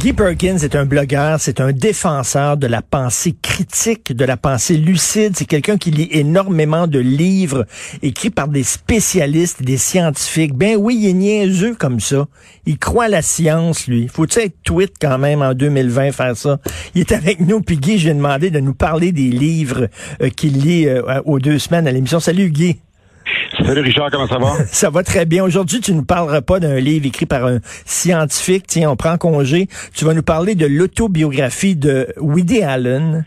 Guy Perkins est un blogueur, c'est un défenseur de la pensée critique, de la pensée lucide. C'est quelqu'un qui lit énormément de livres écrits par des spécialistes, des scientifiques. Ben oui, il est niaiseux comme ça. Il croit à la science, lui. Faut-il être tweet quand même en 2020 faire ça? Il est avec nous, puis Guy, j'ai demandé de nous parler des livres euh, qu'il lit euh, aux deux semaines à l'émission. Salut Guy. Salut Richard, comment ça va? Ça va très bien. Aujourd'hui, tu ne parleras pas d'un livre écrit par un scientifique. Tiens, on prend congé. Tu vas nous parler de l'autobiographie de Woody Allen.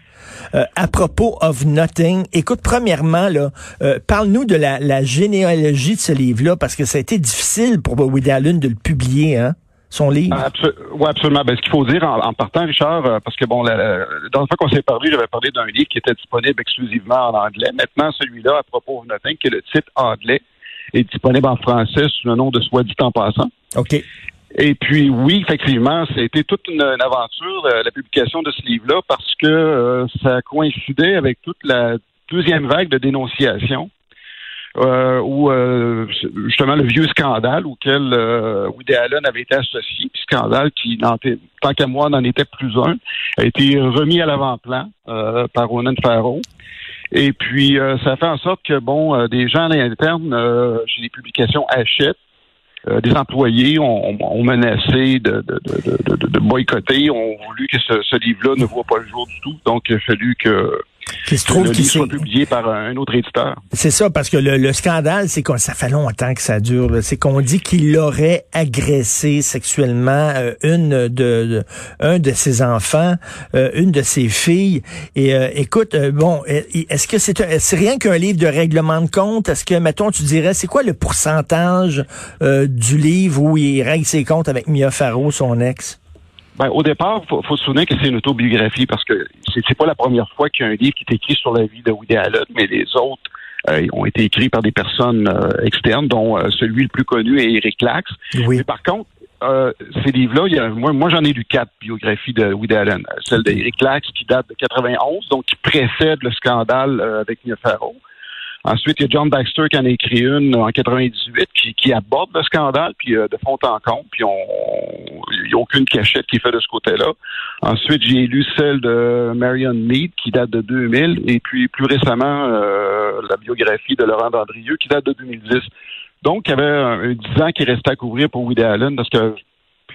Euh, à propos of Nothing. Écoute, premièrement, là, euh, parle-nous de la, la généalogie de ce livre-là, parce que ça a été difficile pour Woody Allen de le publier, hein? Son livre? oui, absolument. Ben, ce qu'il faut dire en, partant, Richard, euh, parce que bon, la, dans le fois qu'on s'est parlé, j'avais parlé d'un livre qui était disponible exclusivement en anglais. Maintenant, celui-là, à propos de Nothing, qui est le titre anglais, est disponible en français sous le nom de Soit dit en passant. OK. Et puis oui, effectivement, ça a été toute une, aventure, la, publication de ce livre-là, parce que euh, ça coïncidait avec toute la deuxième vague de dénonciation euh, où euh, justement le vieux scandale auquel euh, Woody Allen avait été associé, scandale qui, tant qu'à moi, n'en était plus un, a été remis à l'avant-plan euh, par Ronan Farrow. Et puis, ça fait en sorte que, bon, des gens à l'interne, chez les publications achètent, des employés ont, ont menacé de, de, de, de, boycotter, ont voulu que ce, ce livre-là ne voit pas le jour du tout. Donc, il a fallu que qui se trouve qu'il soit publié par un autre éditeur. C'est ça, parce que le, scandale, c'est que ça fait longtemps que ça dure. C'est qu'on dit qu'il aurait agressé sexuellement euh, une de, un de ses enfants, euh, une de ses filles. Et euh, écoute, bon, est-ce que c'est c'est rien qu'un livre de règlement de compte? Est-ce que, mettons, tu dirais, c'est quoi le pourcentage du livre où il règle ses comptes avec Mia Farrow, son ex? Ben, au départ, faut, faut se souvenir que c'est une autobiographie parce que c'est pas la première fois qu'il y a un livre qui est écrit sur la vie de Woody Allen, mais les autres euh, ont été écrits par des personnes euh, externes, dont euh, celui le plus connu est Eric Lax. Oui. Mais par contre, ces livres-là, moi, moi j'en ai lu quatre biographies de Woody Allen. Celle d'Eric Lax qui date de 91, donc qui précède le scandale avec Mia Farrow. Ensuite, il y a John Baxter qui en a écrit une en 98 qui, qui aborde le scandale, puis euh, de fond en comble, puis il n'y a aucune cachette qui est faite de ce côté-là. Ensuite, j'ai lu celle de Marion Mead qui date de 2000, et puis plus récemment, euh, la biographie de Laurent Dandrieux qui date de 2010. Donc, il y avait un, 10 ans qui restait à couvrir pour Woody Allen parce que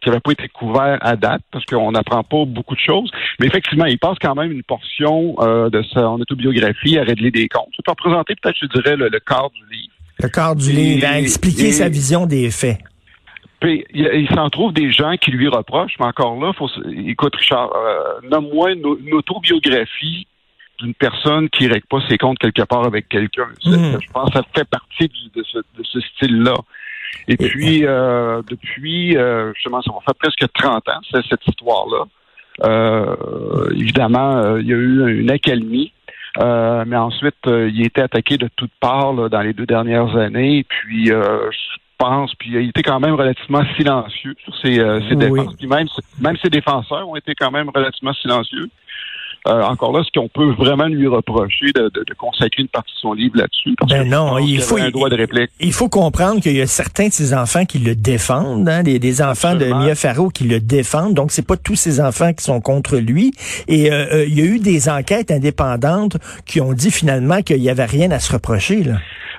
qui n'avait pas été couvert à date, parce qu'on n'apprend pas beaucoup de choses. Mais effectivement, il passe quand même une portion euh, de son autobiographie à régler des comptes. Tu peux représenter peut-être, je dirais, le, le quart du livre. Le quart du livre, à expliquer sa vision des faits. Puis, il, s'en trouve des gens qui lui reprochent, mais encore là, faut, écoute, Richard, euh, nomme-moi une, autobiographie d'une personne qui ne règle pas ses comptes quelque part avec quelqu'un. Hmm. Je pense que ça fait partie de ce, de ce style-là. Et puis, euh, depuis, euh, justement, ça va faire presque 30 ans, cette histoire-là. Euh, évidemment, euh, il y a eu une accalmie. Euh, mais ensuite, il a été attaqué de toutes parts dans les deux dernières années. Puis, je pense, puis il a été quand même relativement silencieux sur ses, ses défenses. Puis même, même ses défenseurs ont été quand même relativement silencieux. Euh, encore là, ce qu'on peut vraiment lui reprocher de, consacrer une partie de son livre là-dessus. Ben non, il faut, un droit de réplique. Il, faut comprendre qu'il y a certains de ses enfants qui le défendent, hein, des, enfants de Mia Farrow qui le défendent. Donc, c'est pas tous ses enfants qui sont contre lui. Et euh, euh, il y a eu des enquêtes indépendantes qui ont dit finalement qu'il y avait rien à se reprocher. Là.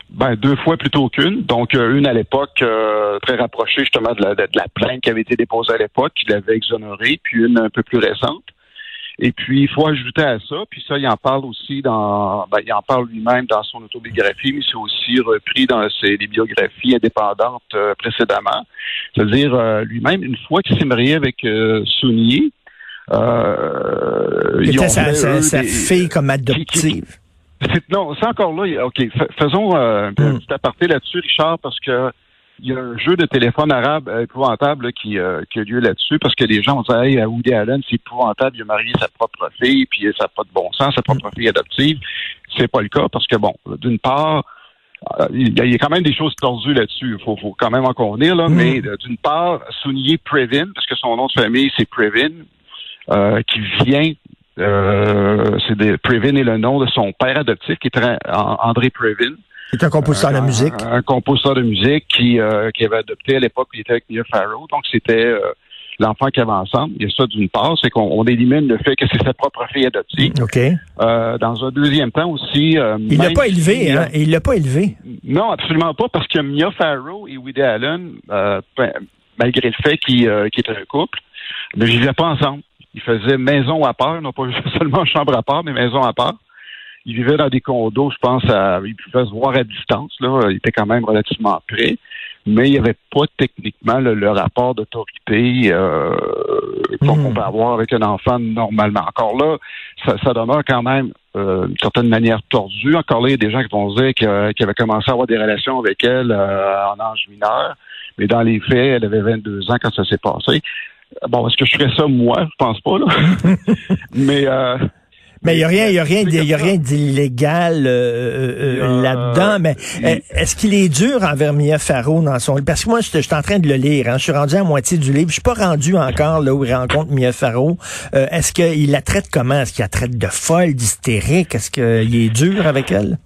Ben, deux fois plutôt qu'une. Donc, une à l'époque très rapprochée justement de la, de la plainte qui avait été déposée à l'époque, qu'il avait exonérée, puis une un peu plus récente. Et puis, il faut ajouter à ça, puis ça, il en parle aussi dans, ben, il en parle lui-même dans son autobiographie, mais c'est aussi repris dans ses biographies indépendantes euh, précédemment. C'est-à-dire, euh, lui-même, une fois qu'il s'est marié avec euh, Sounier, euh, il sa, sa, sa fille comme adoptive. non, c'est encore là. OK, faisons un hmm. petit aparté là-dessus, Richard, parce que il y a un jeu de téléphone arabe épouvantable qui, euh, qui, a lieu là-dessus parce que les gens ont dit hey, à Woody Allen, c'est épouvantable, il a marié sa propre fille, puis ça n'a pas de bon sens, sa propre fille adoptive. C'est pas le cas parce que, bon, d'une part, euh, il y a quand même des choses tordues là-dessus. Il faut, faut, quand même en convenir, là. Mm. Mais euh, d'une part, Sounier Previn, parce que son nom de famille, c'est Previn, qui vient Euh, c'est des, Previn est le nom de son père adoptif, qui était André Previn. C'est un compositeur de musique? Un, compositeur de musique qui, euh, qui avait adopté à l'époque, il était avec Mia Farrow. Donc, c'était euh, l'enfant qui avait ensemble. Il y a ça d'une part, c'est qu'on élimine le fait que c'est sa propre fille adoptive. OK. Euh, dans un deuxième temps aussi... il l'a pas élevé, hein? Il l'a pas élevé. Non, absolument pas, parce que Mia Farrow et Woody Allen, ben, malgré le fait qu'ils étaient un couple, ne vivaient pas ensemble. Ils faisaient maison à part, non pas seulement chambre à part, mais maison à part. Ils vivaient dans des condos, je pense, à, ils pouvaient se voir à distance, là. Ils étaient quand même relativement près. Mais il n'y avait pas techniquement le, rapport d'autorité euh, qu'on hmm. peut avoir avec un enfant normalement. Encore là, ça, ça demeure quand même euh, d'une certaine manière tordue. Encore là, il y a des gens qui vont dire qu'ils avaient commencé à avoir des relations avec elle euh, en âge mineur. Mais dans les faits, elle avait 22 ans quand ça s'est passé. Bon, est-ce que je ferais ça moi? Je pense pas, là. Mais euh, mais il n'y a rien, il y a rien, il y a rien d'illégal euh, euh, euh, là-dedans. Mais est-ce qu'il est dur envers Mia Farrow dans son Parce que moi, je suis en train de le lire. Hein, je suis rendu à moitié du livre. Je suis pas rendu encore là où il rencontre Mia Farrow. est-ce qu'il la traite comment? Est-ce qu'il la traite de folle, d'hystérique? Est-ce qu'il est dur avec elle?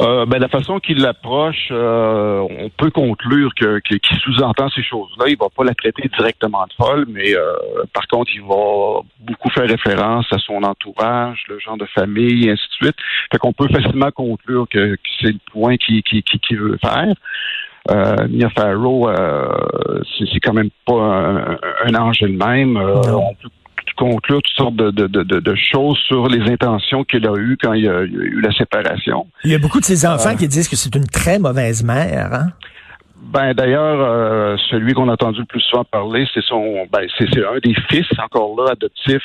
Euh, ben, la façon qu'il l'approche, euh, on peut conclure que, qu'il sous-entend ces choses-là. Il va pas la traiter directement de folle, mais euh, par contre, il va beaucoup faire référence à son entourage, le genre de famille, et ainsi de suite. Fait qu'on peut facilement conclure que, c'est le point qu'il, veut faire. Euh, Mia Farrow, c'est, quand même pas un, un ange elle-même. on peut conclure toutes sortes de, de, de, de, choses sur les intentions qu'il a eues quand il y a, eu la séparation. Il y a beaucoup de ses enfants euh, qui disent que c'est une très mauvaise mère. Hein? Ben d'ailleurs, euh, celui qu'on a entendu le plus souvent parler, c'est son, ben c'est un des fils encore là adoptifs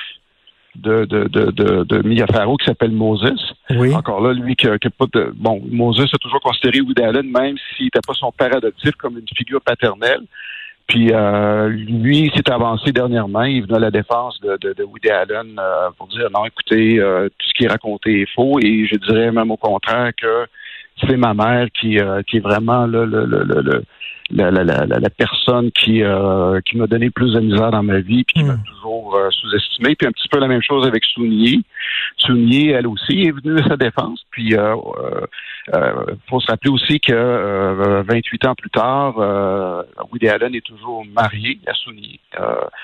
de de de de, de Mia Farrow qui s'appelle Moses. Oui. Encore là, lui qui, qui pas de, bon, Moses a toujours considéré Woody Allen, même s'il n'était pas son père adoptif, comme une figure paternelle. Puis euh, lui s'est avancé dernièrement. Il venait à la défense de, de, Woody Allen euh, pour dire non, écoutez, euh, tout ce qui est raconté est faux. Et je dirais même au contraire que c'est ma mère qui, qui est vraiment le, le, le, le la, la, la, la, personne qui, euh, qui m'a donné plus de misère dans ma vie puis qui m'a hmm. toujours euh, sous-estimé. Puis un petit peu la même chose avec Sounier. Sounier, elle aussi, est venue à sa défense. Puis euh, euh, faut se rappeler aussi que 28 ans plus tard, Woody Allen est toujours marié à Sounier.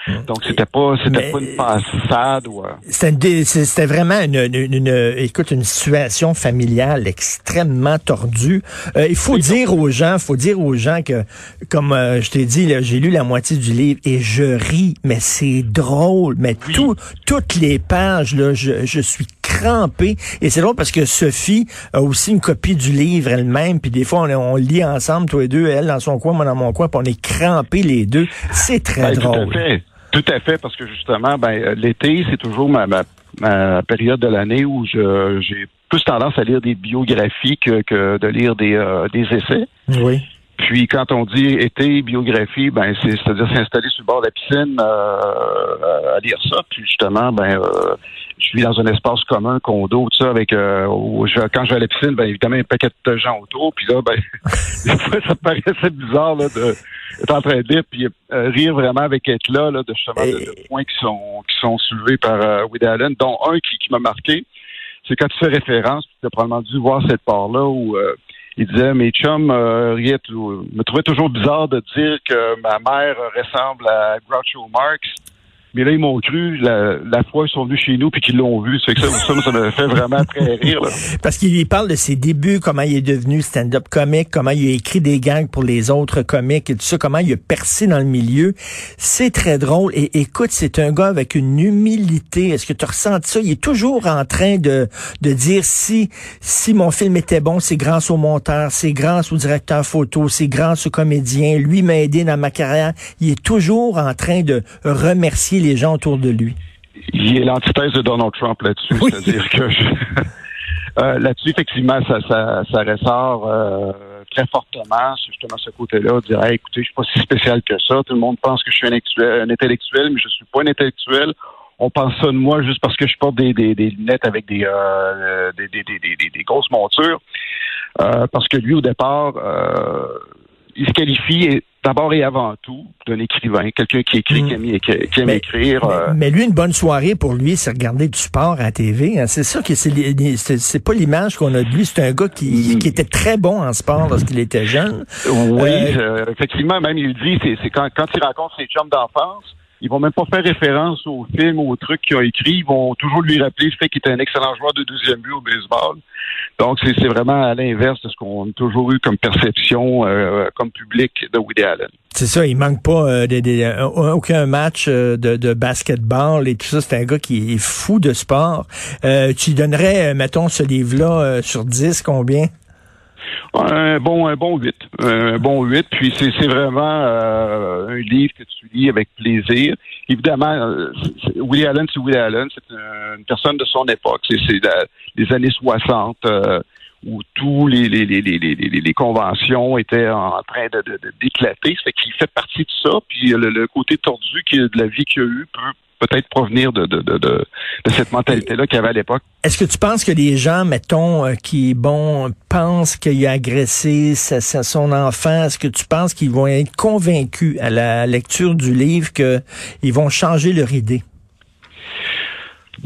Hmm. Donc c'était pas c'était pas une passade. Ou, c'était vraiment une, une, une, écoute une situation familiale extrêmement tordue. il faut dire aux gens, faut dire aux gens que comme euh, je t'ai dit, j'ai lu la moitié du livre et je ris, mais c'est drôle. Mais tout, toutes les pages, là, je, je suis crampé. Et c'est drôle parce que Sophie a aussi une copie du livre elle-même. Puis des fois, on, on, lit ensemble, toi et deux, elle dans son coin, moi dans mon coin, puis on est crampés les deux. C'est très ben, drôle. Tout à fait. Tout à fait, parce que justement, ben, l'été, c'est toujours ma, ma, période de l'année où j'ai plus tendance à lire des biographies que, que de lire des, euh, des essais. Oui. Puis quand on dit été, biographie, ben c'est c'est-à-dire s'installer sur le bord de la piscine euh, à lire ça. Puis justement, ben euh, je suis dans un espace commun, condo, tout ça, avec euh, quand je vais à la piscine, ben évidemment un paquet de gens autour. Puis là, ben des fois ça paraissait bizarre là, de être en train de lire puis euh, rire vraiment avec être là, là de justement de, points qui sont qui sont soulevés par euh, Woody Allen, dont un qui, qui m'a marqué, c'est quand tu fais référence, tu as probablement dû voir cette part-là où il disait mes chums euh, me trouvaient toujours bizarre de dire que ma mère ressemble à Groucho Marx. Mais là, ils m'ont cru la, la fois ils sont venus chez nous puis qu'ils l'ont vu. Ça, ça, ça m'a fait vraiment très rire. Parce qu'il parle de ses débuts, comment il est devenu stand-up comique, comment il a écrit des gangs pour les autres comiques et tout ça, comment il a percé dans le milieu. C'est très drôle. Et écoute, c'est un gars avec une humilité. Est-ce que tu ressens ça? Il est toujours en train de, de dire si, si mon film était bon, c'est grâce au monteur, c'est grâce au directeur photo, c'est grâce au comédien. Lui m'a aidé dans ma carrière. Il est toujours en train de remercier les gens autour de lui. Il est l'antithèse de Donald Trump là-dessus. C'est-à-dire que euh, là-dessus, effectivement, ça, ça, ressort euh, très fortement, justement ce côté-là, dire écoutez, je suis pas si spécial que ça. Tout le monde pense que je suis un, intellectuel, mais je suis pas un intellectuel. On pense ça de moi juste parce que je porte des, lunettes avec des, euh, des, des, grosses montures. parce que lui, au départ, il se qualifie d'abord et avant tout d'un écrivain, quelqu'un qui écrit, qui aime, écrire, qui aime Mais- écrire. euh, Mais, lui, une bonne soirée pour lui, c'est regarder du sport à la TV. hein. C'est ça que c'est pas l'image qu'on a de lui. C'est un gars qui, Mm. qui était très bon en sport lorsqu'il était jeune. Oui, Euh, euh, effectivement, même il le dit, c'est quand, quand il rencontre ses chums d'enfance, ils vont même pas faire référence aux films, aux trucs qu'ils ont écrits, ils vont toujours lui rappeler le fait qu'il était un excellent joueur de deuxième but au baseball. Donc c'est vraiment à l'inverse de ce qu'on a toujours eu comme perception euh, comme public de Woody Allen. C'est ça, il manque pas euh, des- des- aucun match euh, de, de basketball et tout ça. C'est un gars qui est fou de sport. Euh, tu donnerais, euh, mettons, ce livre-là euh, sur 10, combien? Un bon, un bon 8. Un bon 8. Puis c'est, c'est vraiment euh, un livre que tu lis avec plaisir. Évidemment, euh, c'est- c'est- Woody Allen, c'est Woody Allen. C'est un- une personne de son époque. C'est, c'est les années 60 euh, où tous les, les, les, les, conventions étaient en train de, de- de- d'éclater. Fait qu'il fait partie de ça. Puis le, le côté tordu de la vie qu'il a eu peut peut-être provenir de, de, de, de, de cette mentalité-là qu'il y avait à l'époque. Est-ce que tu penses que les gens, mettons, euh, qui, bon, pensent qu'il a agressé sa- sa- son enfant, est-ce que tu penses qu'ils vont être convaincus à la lecture du livre qu'ils vont changer leur idée?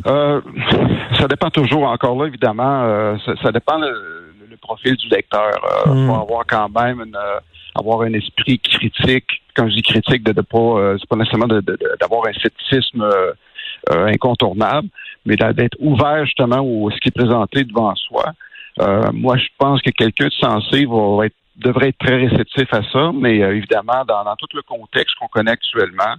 Euh, ça dépend toujours, encore là, évidemment, euh, ça, ça dépend le, le profil du lecteur. Il Mm. faut avoir quand même une, euh, avoir un esprit critique. Quand je dis critique, de, de pas, euh, c'est pas nécessairement d'avoir un scepticisme euh, euh, incontournable, mais d'être ouvert justement au ce qui est présenté devant soi. Euh, moi, je pense que quelqu'un de sensé va être devrait être très réceptif à ça, mais euh, évidemment, dans, dans tout le contexte qu'on connaît actuellement,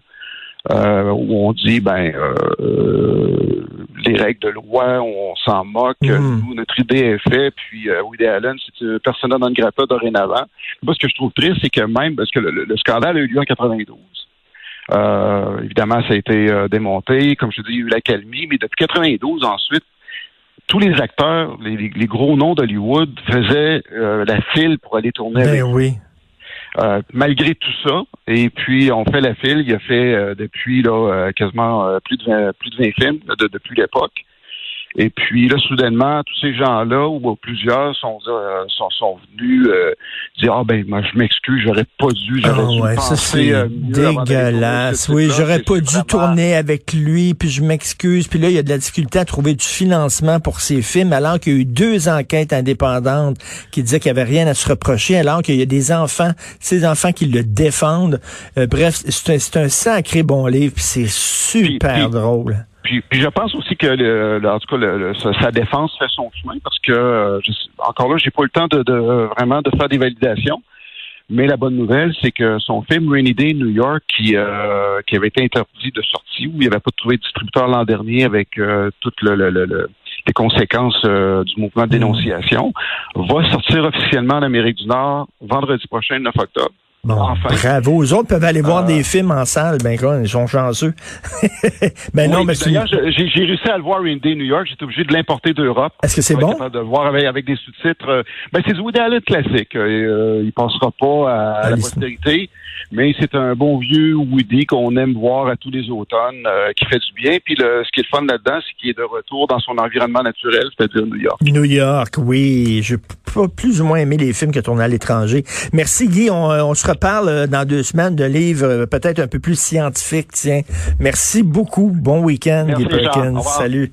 euh, où on dit ben euh, les règles de loi, on s'en moque, Mhm. nous notre idée est faite, puis euh, Woody Allen, c'est une persona non grata dorénavant. Moi, ce que je trouve triste, c'est que même parce que le, le- le scandale a eu lieu en 92. Euh, évidemment, ça a été euh, démonté, comme je dis, il y a eu l'accalmie, mais depuis 92 ensuite, tous les acteurs, les, gros noms d'Hollywood faisaient euh, la file pour aller tourner avec Ben oui. Euh, malgré tout ça, et puis on fait la file, il a fait euh, depuis là euh, quasiment euh, plus de 20, plus de 20 films de- depuis l'époque. Et puis là, soudainement, tous ces gens-là, ou plusieurs, sont, euh, sont, sont venus euh, dire Ah ben moi je m'excuse, j'aurais pas dû, j'aurais Ah dû ouais, ça penser, euh, dégueulasse. Oui, j'aurais pas dû vraiment- tourner avec lui, puis je m'excuse. Puis là, il y a de la difficulté à trouver du financement pour ses films, alors qu'il y a eu deux enquêtes indépendantes qui disaient qu'il n'y avait rien à se reprocher, alors qu'il y a des enfants, ces enfants qui le défendent. Euh, bref, c'est un, c'est un sacré bon livre, puis c'est super Puis- puis- drôle. Puis, puis je pense aussi que le, le- en tout cas le- le- sa, défense fait son chemin parce que euh, je encore là j'ai pas eu le temps de, de vraiment de faire des validations. Mais la bonne nouvelle, c'est que son film Rainy Day New York, qui, euh, qui avait été interdit de sortie, où il n'y avait pas trouvé de distributeur l'an dernier avec euh, toutes le, le- le- le- les conséquences euh, du mouvement de dénonciation, va sortir officiellement en Amérique du Nord vendredi prochain, le 9 octobre. Bon, Enfin. bravo. Aux autres peuvent aller voir Euh, des films en salle. Ben quoi, ils sont chanceux. ben non, mais d'ailleurs, j'ai j'ai réussi à le voir Day New York. J'étais obligé de l'importer d'Europe. est-ce que c'est bon? de le voir avec, avec des sous-titres. euh, Ben, c'est Woody Allen classique. Euh, euh, il passera pas à, à la postérité, mais c'est un bon vieux Woody qu'on aime voir à tous les automnes, euh, qui fait du bien. Puis le, ce qui est le fun là-dedans, c'est qu'il est de retour dans son environnement naturel, c'est-à-dire New York. New York, oui. J'ai pas plus ou moins aimé les films que tournés à l'étranger. Merci Guy. On, on se reparle euh, dans deux semaines de livres euh, peut-être un peu plus scientifiques. Tiens, merci beaucoup. Bon week-end, Guy Perkins. Salut.